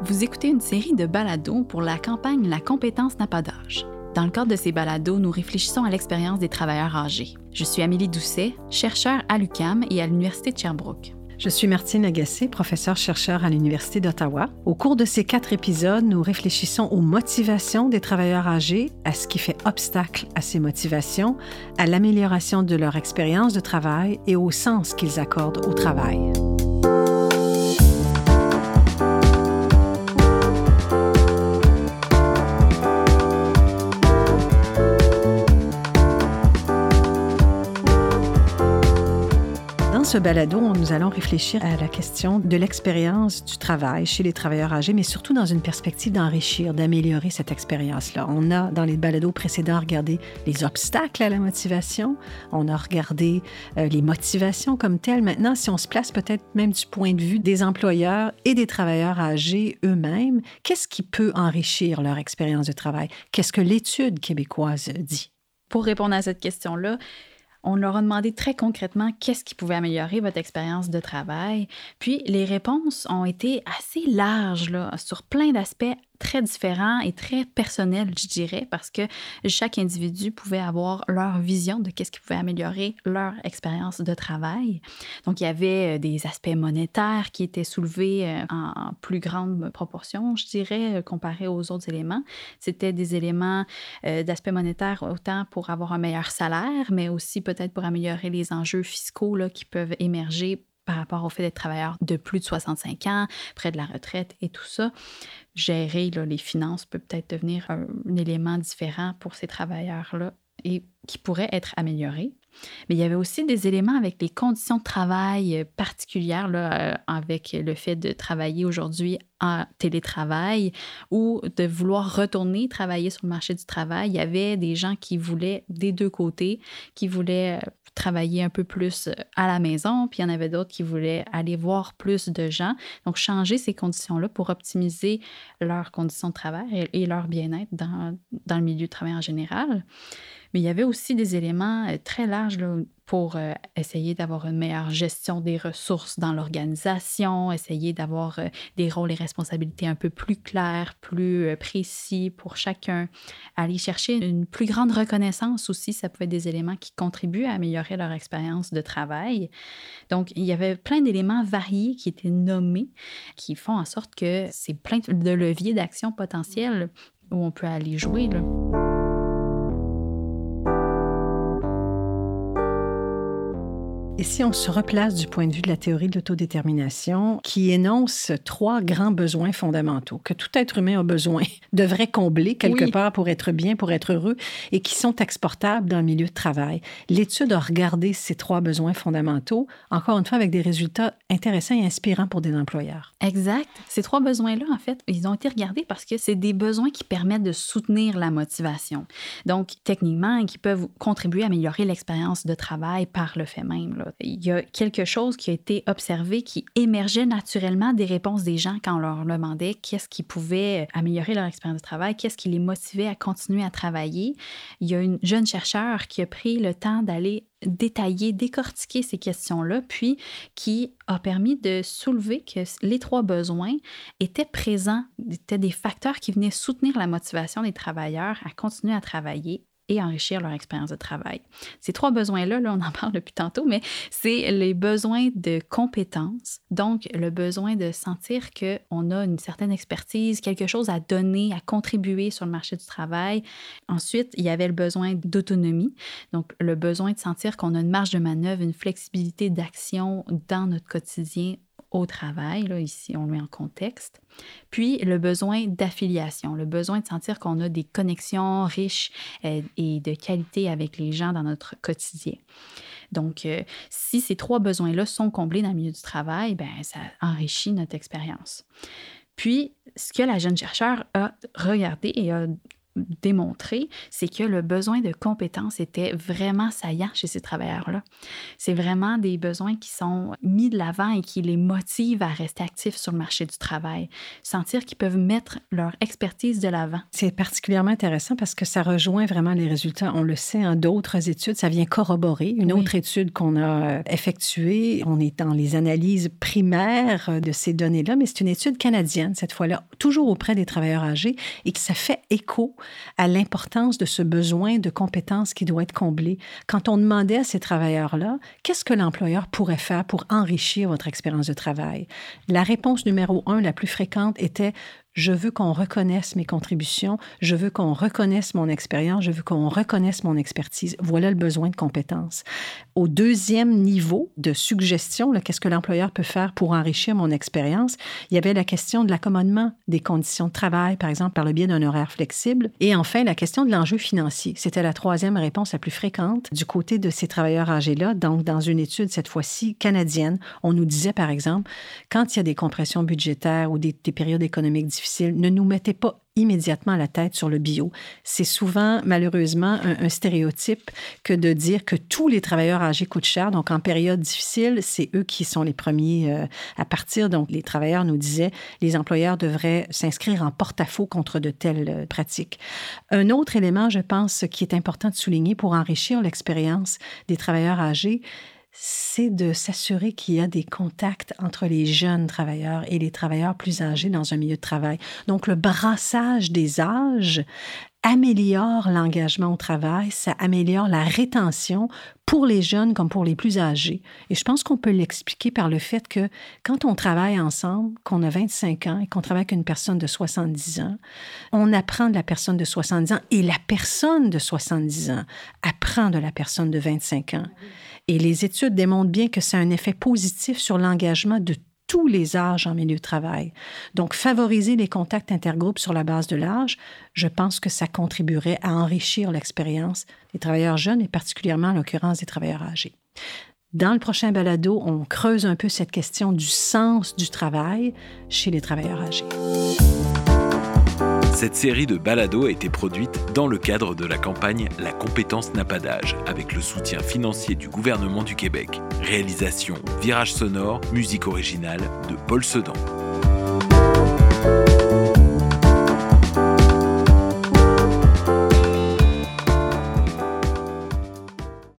Vous écoutez une série de balados pour la campagne La compétence n'a pas d'âge. Dans le cadre de ces balados, nous réfléchissons à l'expérience des travailleurs âgés. Je suis Amélie Doucet, chercheure à l'UCAM et à l'Université de Sherbrooke. Je suis Martine Agassé, professeure-chercheur à l'Université d'Ottawa. Au cours de ces quatre épisodes, nous réfléchissons aux motivations des travailleurs âgés, à ce qui fait obstacle à ces motivations, à l'amélioration de leur expérience de travail et au sens qu'ils accordent au travail. Ce balado, nous allons réfléchir à la question de l'expérience du travail chez les travailleurs âgés, mais surtout dans une perspective d'enrichir, d'améliorer cette expérience-là. On a, dans les balados précédents, regardé les obstacles à la motivation, on a regardé euh, les motivations comme telles. Maintenant, si on se place peut-être même du point de vue des employeurs et des travailleurs âgés eux-mêmes, qu'est-ce qui peut enrichir leur expérience de travail? Qu'est-ce que l'étude québécoise dit? Pour répondre à cette question-là, on leur a demandé très concrètement qu'est-ce qui pouvait améliorer votre expérience de travail. Puis les réponses ont été assez larges là, sur plein d'aspects très différents et très personnels, je dirais, parce que chaque individu pouvait avoir leur vision de qu'est-ce qui pouvait améliorer leur expérience de travail. Donc, il y avait euh, des aspects monétaires qui étaient soulevés euh, en plus grande proportion, je dirais, euh, comparé aux autres éléments. C'était des éléments d'aspect monétaire autant pour avoir un meilleur salaire, mais aussi peut-être pour améliorer les enjeux fiscaux là, qui peuvent émerger par rapport au fait d'être travailleur de plus de 65 ans, près de la retraite et tout ça. Gérer les finances peut peut-être devenir un, élément différent pour ces travailleurs-là et qui pourrait être amélioré. Mais il y avait aussi des éléments avec les conditions de travail particulières, là, euh, avec le fait de travailler aujourd'hui en télétravail ou de vouloir retourner travailler sur le marché du travail. Il y avait des gens qui voulaient des deux côtés, qui voulaient euh, travailler un peu plus euh, à la maison, puis il y en avait d'autres qui voulaient aller voir plus de gens. Donc, changer ces conditions-là pour optimiser leurs conditions de travail et, leur bien-être dans, dans, le milieu de travail en général. Mais il y avait aussi des éléments euh, très larges pour euh, essayer d'avoir une meilleure gestion des ressources dans l'organisation, essayer d'avoir des rôles et responsabilités un peu plus clairs, plus précis pour chacun, aller chercher une plus grande reconnaissance aussi, ça pouvait être des éléments qui contribuent à améliorer leur expérience de travail. Donc, il y avait plein d'éléments variés qui étaient nommés qui font en sorte que c'est plein de leviers d'action potentiels où on peut aller jouer. Et si on se replace du point de vue de la théorie de l'autodétermination, qui énonce trois grands besoins fondamentaux que tout être humain a besoin, devrait combler quelque part pour être bien, pour être heureux, et qui sont exportables dans le milieu de travail. L'étude a regardé ces trois besoins fondamentaux, encore une fois avec des résultats intéressants et inspirants pour des employeurs. Exact. Ces trois besoins-là, en fait, ils ont été regardés parce que c'est des besoins qui permettent de soutenir la motivation. Donc, techniquement, qui peuvent contribuer à améliorer l'expérience de travail par le fait même. Il y a quelque chose qui a été observé qui émergeait naturellement des réponses des gens quand on leur demandait qu'est-ce qui pouvait améliorer leur expérience de travail, qu'est-ce qui les motivait à continuer à travailler. Il y a une jeune chercheure qui a pris le temps d'aller détailler, décortiquer ces questions-là, puis qui a permis de soulever que les trois besoins étaient présents, étaient des facteurs qui venaient soutenir la motivation des travailleurs à continuer à travailler et enrichir leur expérience de travail. Ces trois besoins-là, là, on en parle depuis tantôt, mais c'est les besoins de compétences, donc le besoin de sentir qu'on a une certaine expertise, quelque chose à donner, à contribuer sur le marché du travail. Ensuite, il y avait le besoin d'autonomie, donc le besoin de sentir qu'on a une marge de manœuvre, une flexibilité d'action dans notre quotidien au travail, là, ici on le met en contexte. Puis le besoin d'affiliation, le besoin de sentir qu'on a des connexions riches euh, et de qualité avec les gens dans notre quotidien. Donc, euh, si ces trois besoins-là sont comblés dans le milieu du travail, ben, ça enrichit notre expérience. Puis, ce que la jeune chercheur a regardé et a démontré, c'est que le besoin de compétences était vraiment saillant chez ces travailleurs-là. C'est vraiment des besoins qui sont mis de l'avant et qui les motivent à rester actifs sur le marché du travail, sentir qu'ils peuvent mettre leur expertise de l'avant. C'est particulièrement intéressant parce que ça rejoint vraiment les résultats. On le sait, en d'autres études, ça vient corroborer. Une autre étude qu'on a euh, effectuée, on est dans les analyses primaires euh, de ces données-là, mais c'est une étude canadienne, cette fois-là, toujours auprès des travailleurs âgés, et qui ça fait écho à l'importance de ce besoin de compétences qui doit être comblé. Quand on demandait à ces travailleurs-là, qu'est-ce que l'employeur pourrait faire pour enrichir votre expérience de travail? La réponse numéro un, la plus fréquente, était je veux qu'on reconnaisse mes contributions, je veux qu'on reconnaisse mon expérience, je veux qu'on reconnaisse mon expertise. Voilà le besoin de compétences. Au deuxième niveau de suggestion, qu'est-ce que l'employeur peut faire pour enrichir mon expérience, il y avait la question de l'accommodement des conditions de travail, par exemple par le biais d'un horaire flexible. Et enfin, la question de l'enjeu financier. C'était la troisième réponse la plus fréquente du côté de ces travailleurs âgés-là. Donc, dans une étude, cette fois-ci canadienne, on nous disait, par exemple, quand il y a des compressions budgétaires ou des, des périodes économiques ne nous mettez pas immédiatement la tête sur le bio. C'est souvent, malheureusement, un, stéréotype que de dire que tous les travailleurs âgés coûtent cher. Donc, en période difficile, c'est eux qui sont les premiers euh, à partir. Donc, les travailleurs nous disaient, les employeurs devraient s'inscrire en porte-à-faux contre de telles euh, pratiques. Un autre élément, je pense, qui est important de souligner pour enrichir l'expérience des travailleurs âgés, c'est de s'assurer qu'il y a des contacts entre les jeunes travailleurs et les travailleurs plus âgés dans un milieu de travail. Donc, le brassage des âges améliore l'engagement au travail, ça améliore la rétention pour les jeunes comme pour les plus âgés. Et je pense qu'on peut l'expliquer par le fait que quand on travaille ensemble, qu'on a 25 ans et qu'on travaille avec une personne de 70 ans, on apprend de la personne de 70 ans et la personne de 70 ans apprend de la personne de 25 ans. Et les études démontrent bien que a un effet positif sur l'engagement de tous les âges en milieu de travail. Donc, favoriser les contacts intergroupes sur la base de l'âge, je pense que ça contribuerait à enrichir l'expérience des travailleurs jeunes et particulièrement en l'occurrence des travailleurs âgés. Dans le prochain balado, on creuse un peu cette question du sens du travail chez les travailleurs âgés. Cette série de balados a été produite dans le cadre de la campagne La compétence n'a pas d'âge, avec le soutien financier du gouvernement du Québec. Réalisation Virage sonore, musique originale de Paul Sedan.